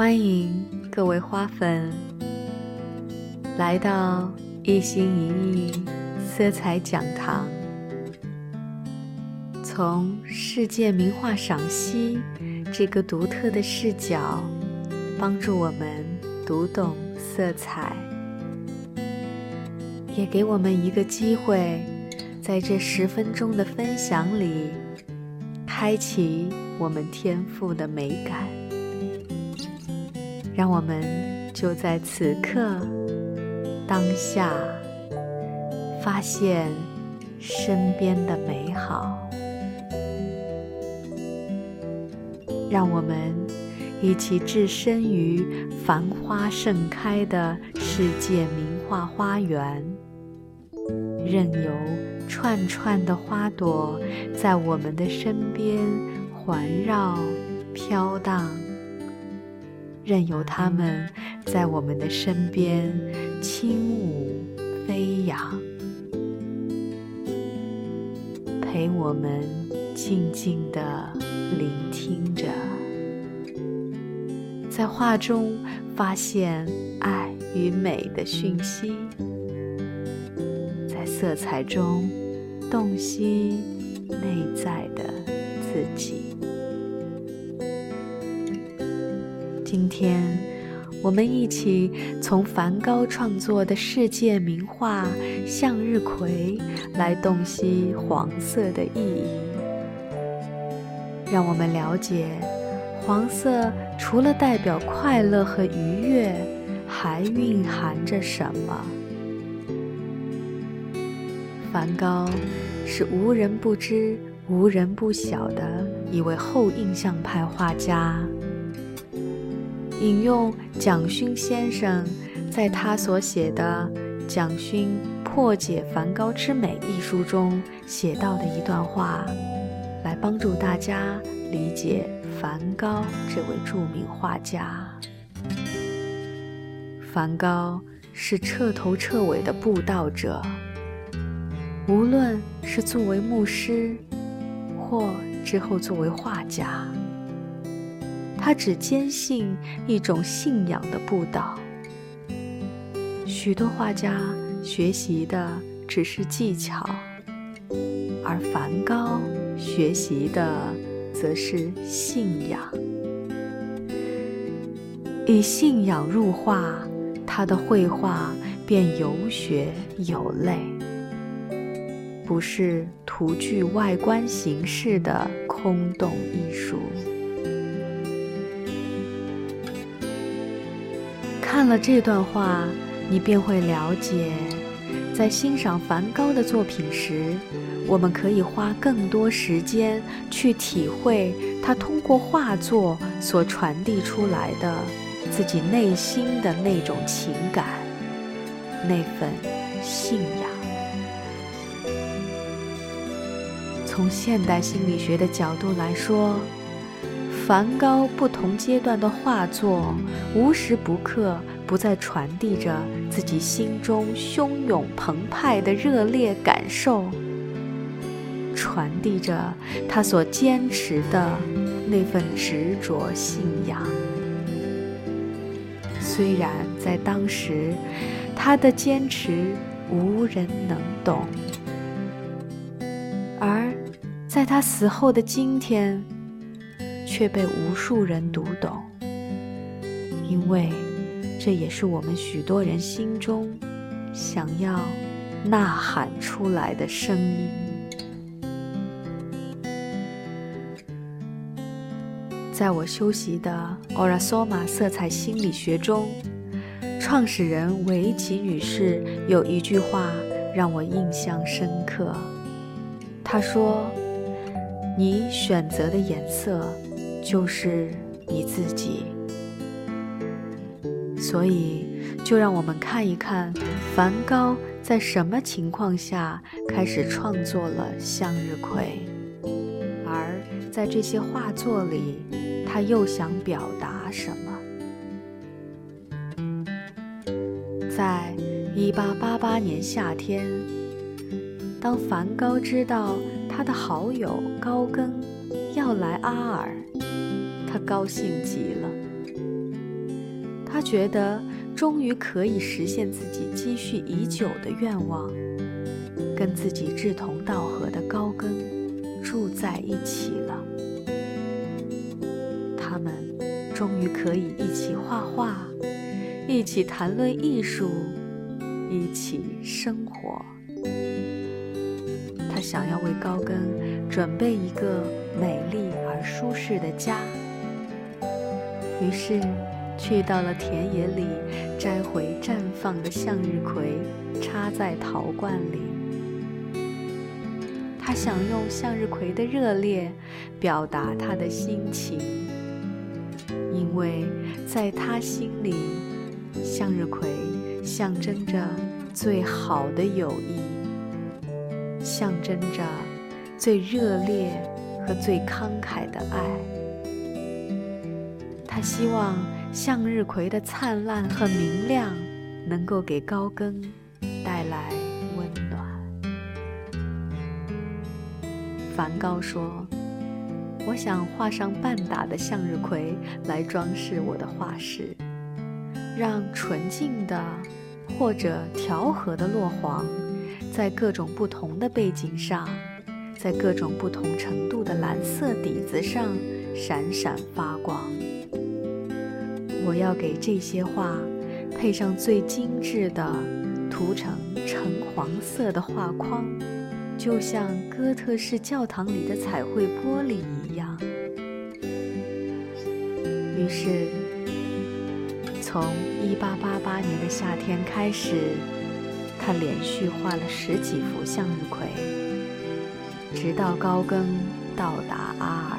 欢迎各位花粉来到一心一意色彩讲堂，从世界名画赏析这个独特的视角，帮助我们读懂色彩，也给我们一个机会，在这十分钟的分享里，开启我们天赋的美感。让我们就在此刻、当下，发现身边的美好。让我们一起置身于繁花盛开的世界名画花园，任由串串的花朵在我们的身边环绕、飘荡。任由它们在我们的身边轻舞飞扬，陪我们静静地聆听着，在画中发现爱与美的讯息，在色彩中洞悉内在的自己。今天，我们一起从梵高创作的世界名画《向日葵》来洞悉黄色的意义。让我们了解，黄色除了代表快乐和愉悦，还蕴含着什么？梵高是无人不知、无人不晓的一位后印象派画家。引用蒋勋先生在他所写的《蒋勋破解梵高之美》一书中写到的一段话，来帮助大家理解梵高这位著名画家。梵高是彻头彻尾的布道者，无论是作为牧师，或之后作为画家。他只坚信一种信仰的不倒。许多画家学习的只是技巧，而梵高学习的则是信仰。以信仰入画，他的绘画便有血有泪，不是图具外观形式的空洞艺术。看了这段话，你便会了解，在欣赏梵高的作品时，我们可以花更多时间去体会他通过画作所传递出来的自己内心的那种情感，那份信仰。从现代心理学的角度来说。梵高不同阶段的画作，无时不刻不再传递着自己心中汹涌澎湃的热烈感受，传递着他所坚持的那份执着信仰。虽然在当时，他的坚持无人能懂，而在他死后的今天。却被无数人读懂，因为这也是我们许多人心中想要呐喊出来的声音。在我修习的 Orasoma 色彩心理学中，创始人维奇女士有一句话让我印象深刻。她说：“你选择的颜色。”就是你自己，所以就让我们看一看梵高在什么情况下开始创作了向日葵，而在这些画作里，他又想表达什么？在一八八八年夏天，当梵高知道他的好友高更要来阿尔。他高兴极了，他觉得终于可以实现自己积蓄已久的愿望，跟自己志同道合的高更住在一起了。他们终于可以一起画画，一起谈论艺术，一起生活。他想要为高更准备一个美丽而舒适的家，于是去到了田野里，摘回绽放的向日葵，插在陶罐里。他想用向日葵的热烈表达他的心情，因为在他心里，向日葵象征着最好的友谊。象征着最热烈和最慷慨的爱。他希望向日葵的灿烂和明亮能够给高更带来温暖。梵高说：“我想画上半打的向日葵来装饰我的画室，让纯净的或者调和的落黄。”在各种不同的背景上，在各种不同程度的蓝色底子上闪闪发光。我要给这些画配上最精致的涂成橙黄色的画框，就像哥特式教堂里的彩绘玻璃一样。于是，从1888年的夏天开始。他连续画了十几幅向日葵，直到高更到达阿尔。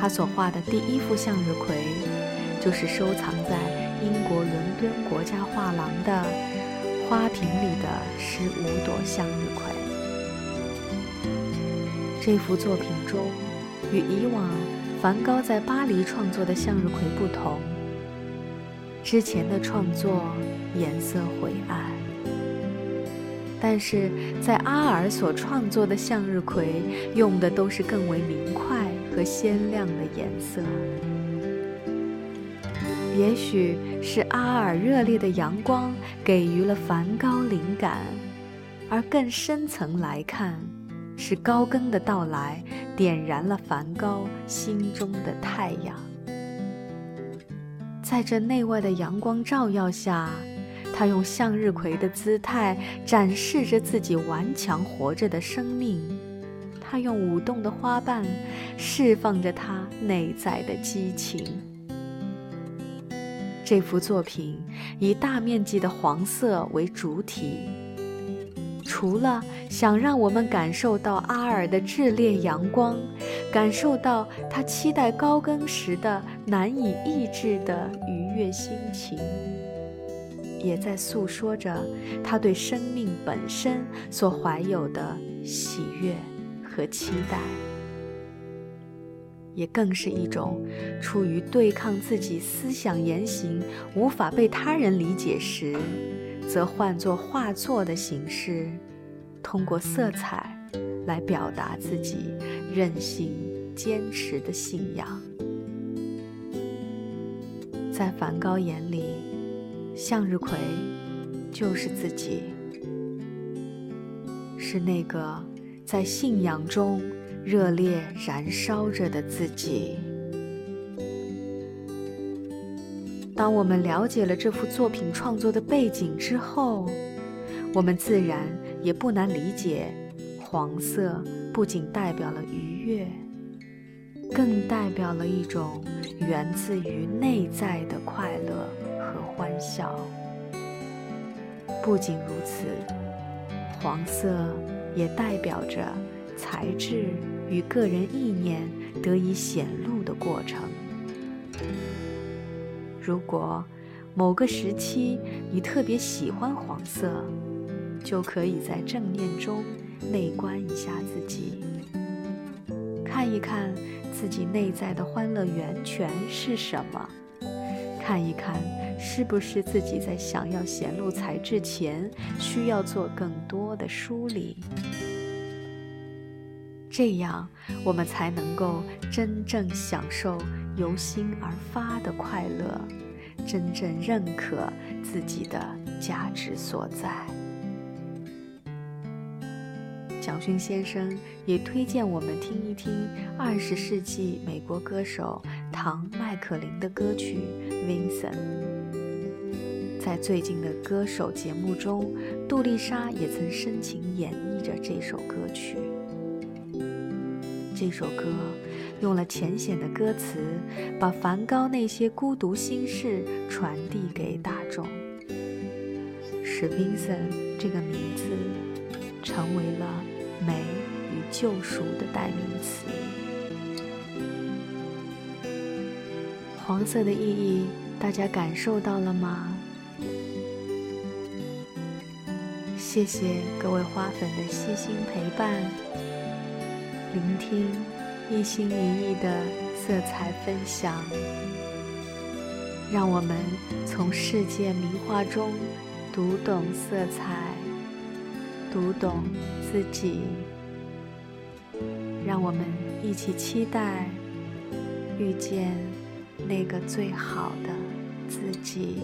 他所画的第一幅向日葵，就是收藏在英国伦敦国家画廊的花瓶里的十五朵向日葵。这幅作品中，与以往梵高在巴黎创作的向日葵不同。之前的创作颜色灰暗，但是在阿尔所创作的向日葵用的都是更为明快和鲜亮的颜色。也许是阿尔热烈的阳光给予了梵高灵感，而更深层来看，是高更的到来点燃了梵高心中的太阳。在这内外的阳光照耀下，他用向日葵的姿态展示着自己顽强活着的生命。他用舞动的花瓣释放着他内在的激情。这幅作品以大面积的黄色为主体，除了想让我们感受到阿尔的炽烈阳光。感受到他期待高更时的难以抑制的愉悦心情，也在诉说着他对生命本身所怀有的喜悦和期待，也更是一种出于对抗自己思想言行无法被他人理解时，则换作画作的形式，通过色彩。来表达自己任性坚持的信仰。在梵高眼里，向日葵就是自己，是那个在信仰中热烈燃烧着的自己。当我们了解了这幅作品创作的背景之后，我们自然也不难理解。黄色不仅代表了愉悦，更代表了一种源自于内在的快乐和欢笑。不仅如此，黄色也代表着才智与个人意念得以显露的过程。如果某个时期你特别喜欢黄色，就可以在正念中。内观一下自己，看一看自己内在的欢乐源泉是什么，看一看是不是自己在想要显露才智前需要做更多的梳理，这样我们才能够真正享受由心而发的快乐，真正认可自己的价值所在。蒋勋先生也推荐我们听一听二十世纪美国歌手唐·麦克林的歌曲《Vincent》。在最近的歌手节目中，杜丽莎也曾深情演绎着这首歌曲。这首歌用了浅显的歌词，把梵高那些孤独心事传递给大众，使 Vincent 这个名字成为了美与救赎的代名词。黄色的意义，大家感受到了吗？谢谢各位花粉的细心陪伴、聆听，一心一意的色彩分享，让我们从世界名画中读懂色彩，读懂自己。让我们一起期待遇见那个最好的自己。